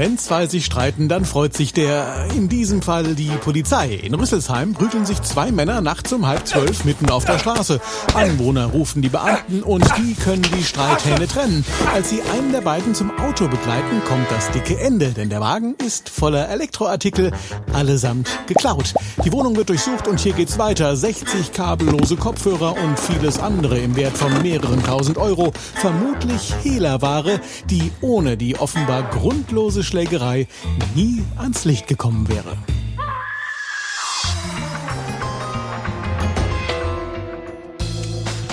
Wenn zwei sich streiten, dann freut sich der, in diesem Fall die Polizei. In Rüsselsheim prügeln sich zwei Männer nachts um halb zwölf mitten auf der Straße. Anwohner rufen die Beamten und die können die Streithähne trennen. Als sie einen der beiden zum Auto begleiten, kommt das dicke Ende, denn der Wagen ist voller Elektroartikel, allesamt geklaut. Die Wohnung wird durchsucht und hier geht's weiter. 60 kabellose Kopfhörer und vieles andere im Wert von mehreren tausend Euro. Vermutlich Hehlerware, die ohne die offenbar grundlose Schlägerei nie ans Licht gekommen wäre.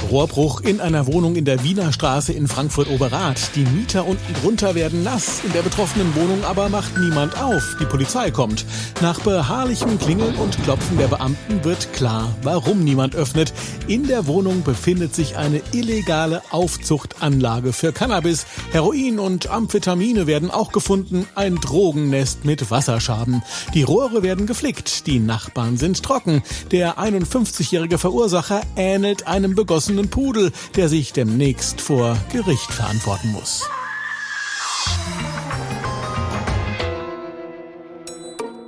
Rohrbruch in einer Wohnung in der Wiener Straße in Frankfurt-Oberrath. Die Mieter unten drunter werden nass. In der betroffenen Wohnung aber macht niemand auf. Die Polizei kommt. Nach beharrlichem Klingeln und Klopfen der Beamten wird klar, warum niemand öffnet. In der Wohnung befindet sich eine illegale Aufzuchtanlage für Cannabis. Heroin und Amphetamine werden auch gefunden. Ein Drogennest mit Wasserschaben. Die Rohre werden geflickt. Die Nachbarn sind trocken. Der 51-jährige Verursacher ähnelt einem begossenen erwachsenen Pudel, der sich demnächst vor Gericht verantworten muss.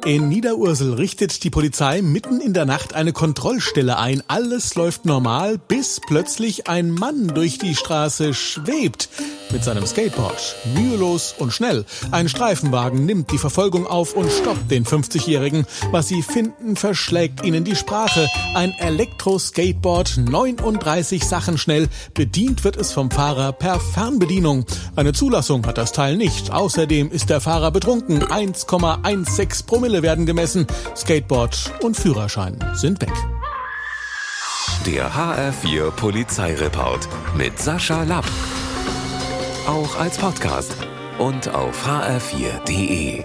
In Niederursel richtet die Polizei mitten in der Nacht eine Kontrollstelle ein. Alles läuft normal, bis plötzlich ein Mann durch die Straße schwebt mit seinem Skateboard. Mühelos und schnell. Ein Streifenwagen nimmt die Verfolgung auf und stoppt den 50-Jährigen. Was sie finden, verschlägt ihnen die Sprache. Ein Elektro-Skateboard, 39 Sachen schnell. Bedient wird es vom Fahrer per Fernbedienung. Eine Zulassung hat das Teil nicht. Außerdem ist der Fahrer betrunken. 1,16 Promille werden gemessen. Skateboard und Führerschein sind weg. Der HR4 Polizeireport mit Sascha Lapp auch als Podcast und auf hr4.de.